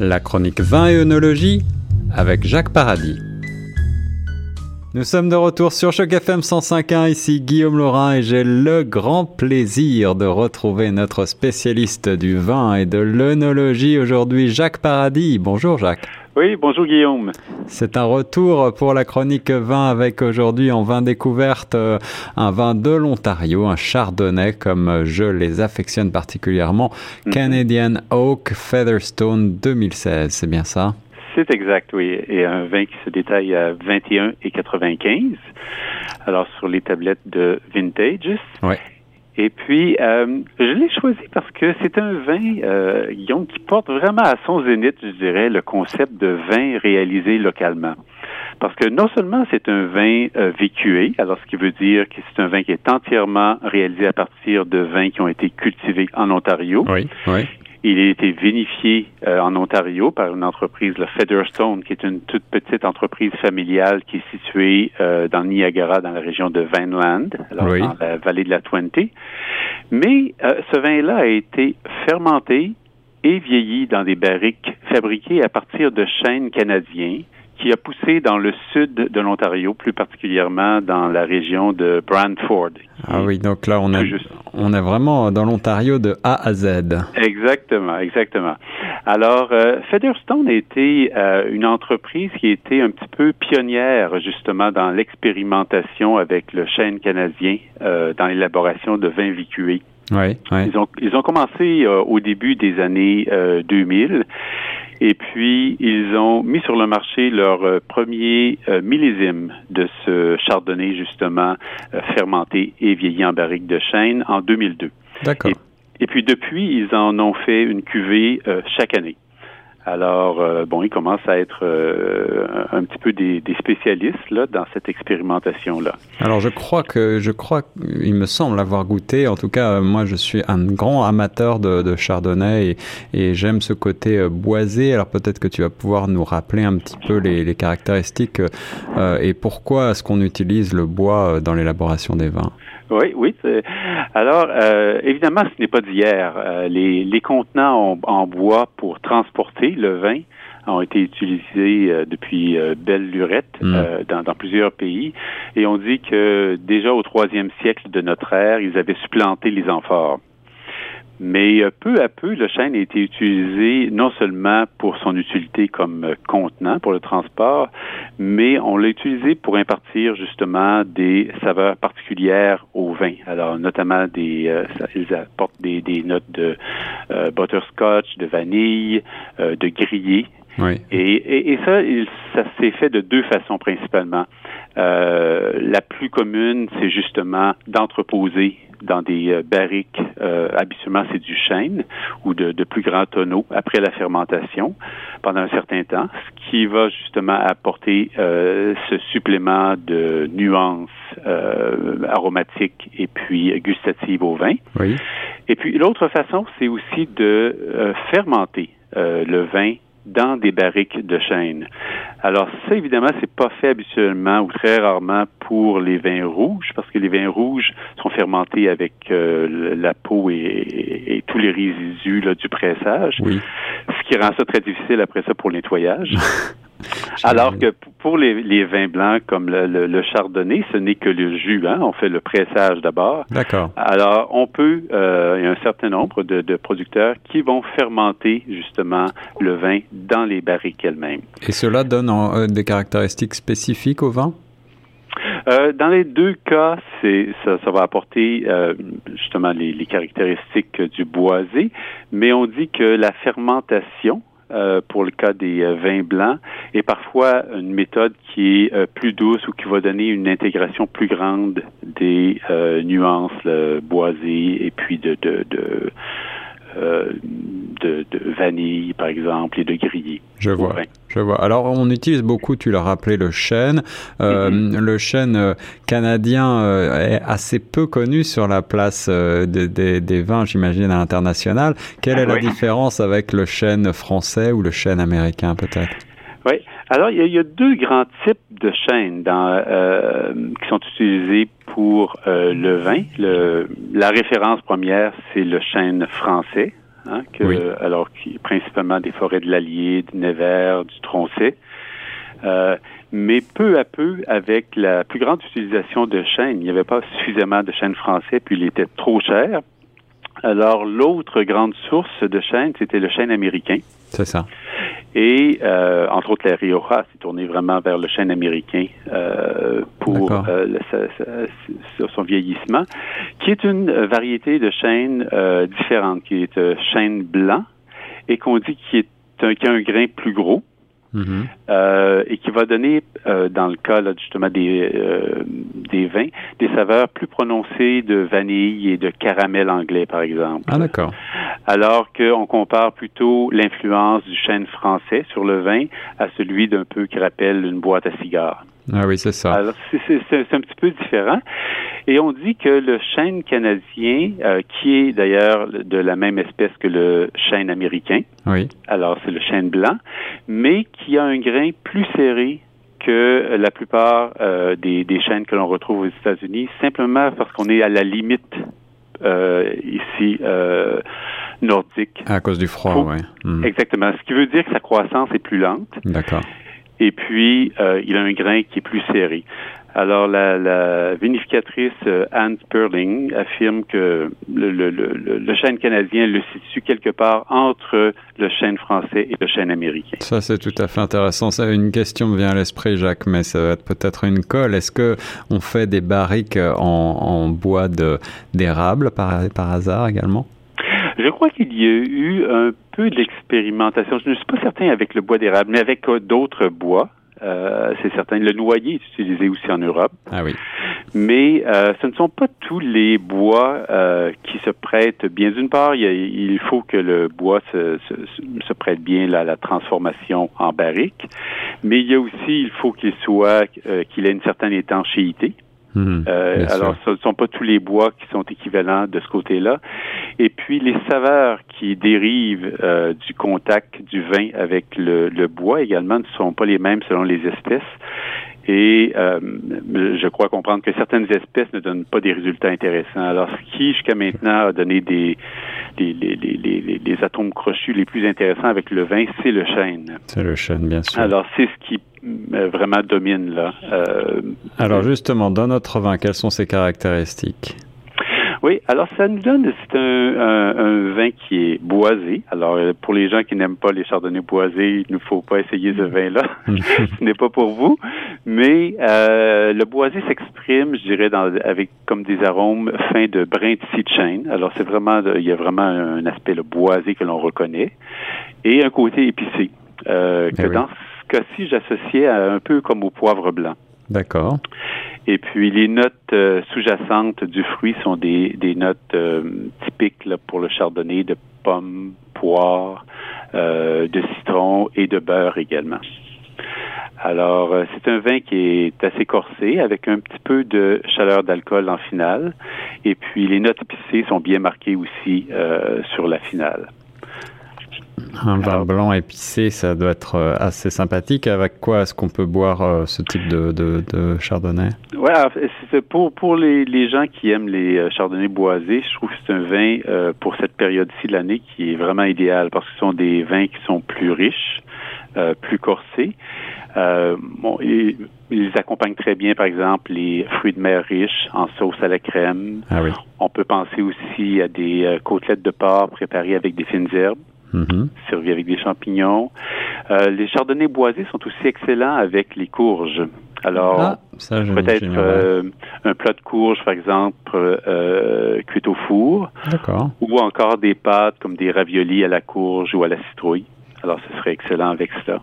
La chronique vin et œnologie avec Jacques Paradis. Nous sommes de retour sur Choc FM 105.1, ici Guillaume Laurin et j'ai le grand plaisir de retrouver notre spécialiste du vin et de l'œnologie aujourd'hui, Jacques Paradis. Bonjour Jacques. Oui, bonjour Guillaume. C'est un retour pour la chronique vin avec aujourd'hui en vin découverte euh, un vin de l'Ontario, un chardonnay comme je les affectionne particulièrement, mhm. Canadian Oak Featherstone 2016, c'est bien ça? C'est exact, oui. Et un vin qui se détaille à 21 et 95. Alors, sur les tablettes de Vintage. Oui. Et puis, euh, je l'ai choisi parce que c'est un vin, euh, Guillaume, qui porte vraiment à son zénith, je dirais, le concept de vin réalisé localement. Parce que non seulement c'est un vin euh, vécué, alors ce qui veut dire que c'est un vin qui est entièrement réalisé à partir de vins qui ont été cultivés en Ontario. Oui, oui. Il a été vinifié euh, en Ontario par une entreprise, le Featherstone, qui est une toute petite entreprise familiale qui est située euh, dans Niagara, dans la région de Vineland, alors dans la vallée de la Twente. Mais euh, ce vin-là a été fermenté et vieilli dans des barriques fabriquées à partir de chênes canadiens qui a poussé dans le sud de l'Ontario, plus particulièrement dans la région de Brantford. Ah oui, donc là, on est, on est vraiment dans l'Ontario de A à Z. Exactement, exactement. Alors, euh, Featherstone a été euh, une entreprise qui a été un petit peu pionnière, justement, dans l'expérimentation avec le chêne canadien euh, dans l'élaboration de vins vicués. Oui, oui. Ils, ont, ils ont commencé euh, au début des années 2000 et puis, ils ont mis sur le marché leur euh, premier euh, millésime de ce chardonnay, justement, euh, fermenté et vieilli en barrique de chêne en 2002. D'accord. Et, et, puis, depuis, ils en ont fait une cuvée chaque année. Alors, euh, bon, ils commencent à être euh, un petit peu des, spécialistes là dans cette expérimentation-là. Alors, je crois que, je crois, il me semble avoir goûté. En tout cas, moi, je suis un grand amateur de, chardonnay et, j'aime ce côté euh, boisé. Alors, peut-être que tu vas pouvoir nous rappeler un petit peu les, les caractéristiques et pourquoi est-ce qu'on utilise le bois dans l'élaboration des vins? Oui, oui. Alors, euh, évidemment, ce n'est pas d'hier. Euh, les, les contenants en, bois pour transporter le vin ont été utilisés euh, depuis belle lurette mm. dans, dans, plusieurs pays. Et on dit que déjà au troisième siècle de notre ère, ils avaient supplanté les amphores. Mais euh, peu à peu, le chêne a été utilisé non seulement pour son utilité comme euh, contenant pour le transport, mais on l'a utilisé pour impartir justement des saveurs particulières au vin. Alors, notamment des, euh, ils apportent des, des notes de butterscotch, de vanille, de grillé. Oui. Et, et, ça, ça s'est fait de deux façons principalement. la plus commune, c'est justement d'entreposer dans des euh, barriques, euh, habituellement c'est du chêne ou de, de, plus grands tonneaux après la fermentation pendant un certain temps, ce qui va justement apporter euh, ce supplément de nuances euh, aromatiques et puis gustatives au vin. Oui. Et puis l'autre façon, c'est aussi de euh, fermenter le vin dans des barriques de chêne. Alors ça, évidemment, c'est pas fait habituellement ou très rarement pour les vins rouges, parce que les vins rouges sont fermentés avec euh, la peau et, tous les résidus là, du pressage, oui. ce qui rend ça très difficile après ça pour le nettoyage. Alors que pour les, vins blancs comme le, chardonnay, ce n'est que le jus. Hein? On fait le pressage d'abord. D'accord. Alors, on peut, euh, il y a un certain nombre de, producteurs qui vont fermenter justement le vin dans les barriques elles-mêmes. Et cela donne euh, des caractéristiques spécifiques au vin? Euh, dans les deux cas, c'est ça, ça va apporter justement les, les, caractéristiques du boisé, mais on dit que la fermentation euh, pour le cas des euh, vins blancs. Et parfois une méthode qui est euh, plus douce ou qui va donner une intégration plus grande des nuances boisées et puis de, de, de euh, de, vanille, par exemple, et de grillé. Je vois. Je vois. Alors, on utilise beaucoup, tu l'as rappelé, le chêne. Euh, mm-hmm. Le chêne euh, canadien est assez peu connu sur la place des vins, j'imagine, à l'international. Quelle est la différence avec le chêne français ou le chêne américain, peut-être? Oui. Alors, il y, a, deux grands types de chênes dans, qui sont utilisés pour le vin. Le, la référence première, c'est le chêne français. hein, que, alors qui principalement des forêts de l'Allier, du Nevers, du Tronchet. Euh, mais peu à peu, avec la plus grande utilisation de chêne, il n'y avait pas suffisamment de chêne français, puis il était trop cher. Alors, l'autre grande source de chêne, c'était le chêne américain. C'est ça. Et, euh, entre autres, la Rioja s'est tournée vraiment vers le chêne américain euh, pour euh, son vieillissement, qui est une variété de chêne euh, différente, qui est euh, chêne blanc et qu'on dit qui est un, qui a un grain plus gros. Euh, et qui va donner, euh, dans le cas là, justement des, euh, des vins, des saveurs plus prononcées de vanille et de caramel anglais, par exemple. Ah, d'accord. Alors qu'on compare plutôt l'influence du chêne français sur le vin à celui d'un peu qui rappelle une boîte à cigares. Ah oui, c'est ça. Alors, c'est un petit peu différent. Et on dit que le chêne canadien, euh, qui est d'ailleurs de la même espèce que le chêne américain, oui. alors c'est le chêne blanc, mais qui a un grain plus serré que la plupart euh, des, des chênes que l'on retrouve aux États-Unis, simplement parce qu'on est à la limite euh, ici nordique. À cause du froid, oui. Mm. Exactement. Ce qui veut dire que sa croissance est plus lente. D'accord. Et puis, euh, il a un grain qui est plus serré. Alors, la, la vinificatrice euh, Anne Sperling affirme que le, le, le, le, chêne canadien le situe quelque part entre le chêne français et le chêne américain. Ça, c'est tout à fait intéressant. Ça, une question me vient à l'esprit, Jacques, mais ça va être peut-être une colle. Est-ce que on fait des barriques en, en bois d'érable par, par hasard également? Je crois qu'il y a eu un peu d'expérimentation. Je ne suis pas certain avec le bois d'érable, mais avec d'autres bois. Euh, c'est certain. Le noyer est utilisé aussi en Europe. Ah oui. Mais euh, ce ne sont pas tous les bois euh, qui se prêtent bien. D'une part, il, il, faut que le bois se, se, se prête bien à la transformation en barrique. Mais il y a aussi, il faut qu'il soit, euh, qu'il ait une certaine étanchéité. Mmh, euh, alors, ce ne sont pas tous les bois qui sont équivalents de ce côté-là. Et puis, les saveurs qui dérivent euh, du contact du vin avec le, le, bois également ne sont pas les mêmes selon les espèces. Et euh, je crois comprendre que certaines espèces ne donnent pas des résultats intéressants. Alors, ce qui, jusqu'à maintenant, a donné des, des les, les, les, les, atomes crochus les plus intéressants avec le vin, c'est le chêne. C'est le chêne, bien sûr. Alors, c'est ce qui vraiment domine là. Euh, Alors, justement, dans notre vin, quelles sont ses caractéristiques? Oui, alors ça nous donne, c'est un, un, un, vin qui est boisé. Alors pour les gens qui n'aiment pas les chardonnays boisés, il ne faut pas essayer ce vin-là. ce n'est pas pour vous. Mais euh, le boisé s'exprime, je dirais, dans, avec comme des arômes fins de brin de chêne. Alors c'est vraiment, il y a vraiment un aspect le boisé que l'on reconnaît et un côté épicé euh, que Eh oui. dans cas-ci j'associais un peu comme au poivre blanc. D'accord. Et puis les notes euh, sous-jacentes du fruit sont des, des notes euh, typiques là, pour le chardonnay de pommes, poire, euh, de citron et de beurre également. Alors, c'est un vin qui est assez corsé, avec un petit peu de chaleur d'alcool en finale. Et puis, les notes épicées sont bien marquées aussi sur la finale. Un vin Alors, blanc épicé, ça doit être euh, assez sympathique. Avec quoi est-ce qu'on peut boire euh, ce type de, de, de chardonnay? Ouais, pour, pour les, les, gens qui aiment les euh, chardonnays boisés, je trouve que c'est un vin euh, pour cette période-ci de l'année qui est vraiment idéal parce que ce sont des vins qui sont plus riches, euh, plus corsés. bon, et, ils accompagnent très bien, par exemple, les fruits de mer riches en sauce à la crème. Ah oui. On peut penser aussi à des côtelettes de porc préparées avec des fines herbes. -hmm. servi avec des champignons. Euh, les chardonnays boisés sont aussi excellents avec les courges. Alors, ah, peut-être euh, un plat de courges, par exemple, euh, cuit au four. D'accord. Ou encore des pâtes comme des raviolis à la courge ou à la citrouille. Alors, ce serait excellent avec ça.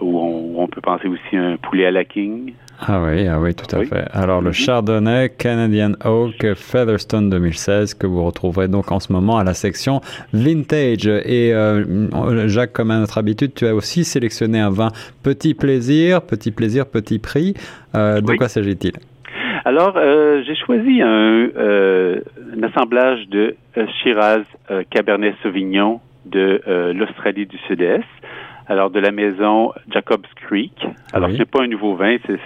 Ou on, on peut penser aussi un poulet à la king. Ah oui, ah oui, tout à oui. fait. Alors, le Chardonnay Canadian Oak Featherstone 2016 que vous retrouverez donc en ce moment à la section Vintage. Et euh, Jacques, comme à notre habitude, tu as aussi sélectionné un vin Petit Plaisir, Petit Plaisir, Petit Prix. Euh, de oui. quoi s'agit-il? Alors, euh, j'ai choisi un, euh, un, assemblage de Shiraz Cabernet Sauvignon de l'Australie du Sud-Est. Alors de la maison Jacobs Creek. Alors Oui. c'est pas un nouveau vin, c'est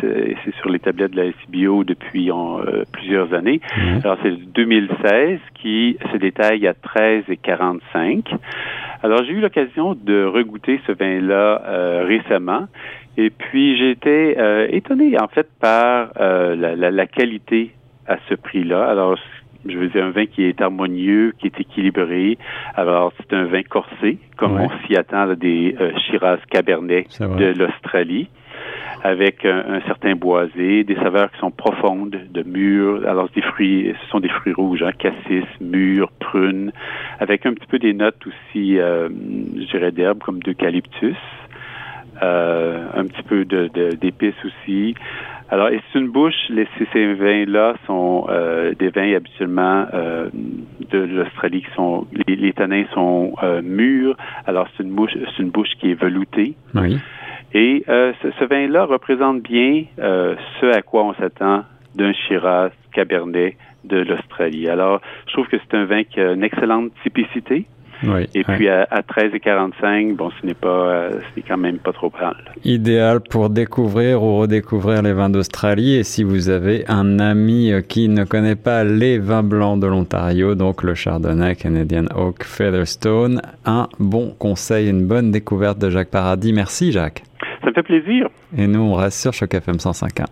sur les tablettes de la SBO depuis euh, plusieurs années. Mhm. Alors c'est 2016 qui se détaille à 13 et 45. Alors j'ai eu l'occasion de regoûter ce vin-là euh, récemment. Et puis j'ai été euh, étonné en fait par euh, la, la- la qualité à ce prix-là. Alors je veux dire un vin qui est harmonieux, qui est équilibré. Alors c'est un vin corsé, comme Ouais. on s'y attend là, des euh, Shiraz Cabernet de l'Australie avec un, un certain boisé, des saveurs qui sont profondes, de mûres. Alors, des fruits, ce sont des fruits rouges, hein, cassis, mûres, prunes, avec un petit peu des notes aussi, euh, je dirais, d'herbes comme d'eucalyptus, euh, un petit peu de- de- d'épices aussi. Alors, et c'est une bouche, les, ces, vins-là sont euh, des vins habituellement euh, de l'Australie qui sont, les, les tanins sont euh, mûrs. Alors, c'est une bouche, c'est une bouche qui est veloutée. Oui. Et euh, ce, ce vin-là représente bien euh, ce à quoi on s'attend d'un Shiraz Cabernet de l'Australie. Alors, je trouve que c'est un vin qui a une excellente typicité. Oui. Et puis à, à 13 et 45, bon, ce n'est pas, euh, ce n'est quand même pas trop mal. Idéal pour découvrir ou redécouvrir les vins d'Australie. Et si vous avez un ami qui ne connaît pas les vins blancs de l'Ontario, donc le Chardonnay, Canadian Oak, Featherstone, un bon conseil, une bonne découverte de Jacques Paradis. Merci Jacques. Ça me fait plaisir. Et nous, on reste sur Choc FM 105.1.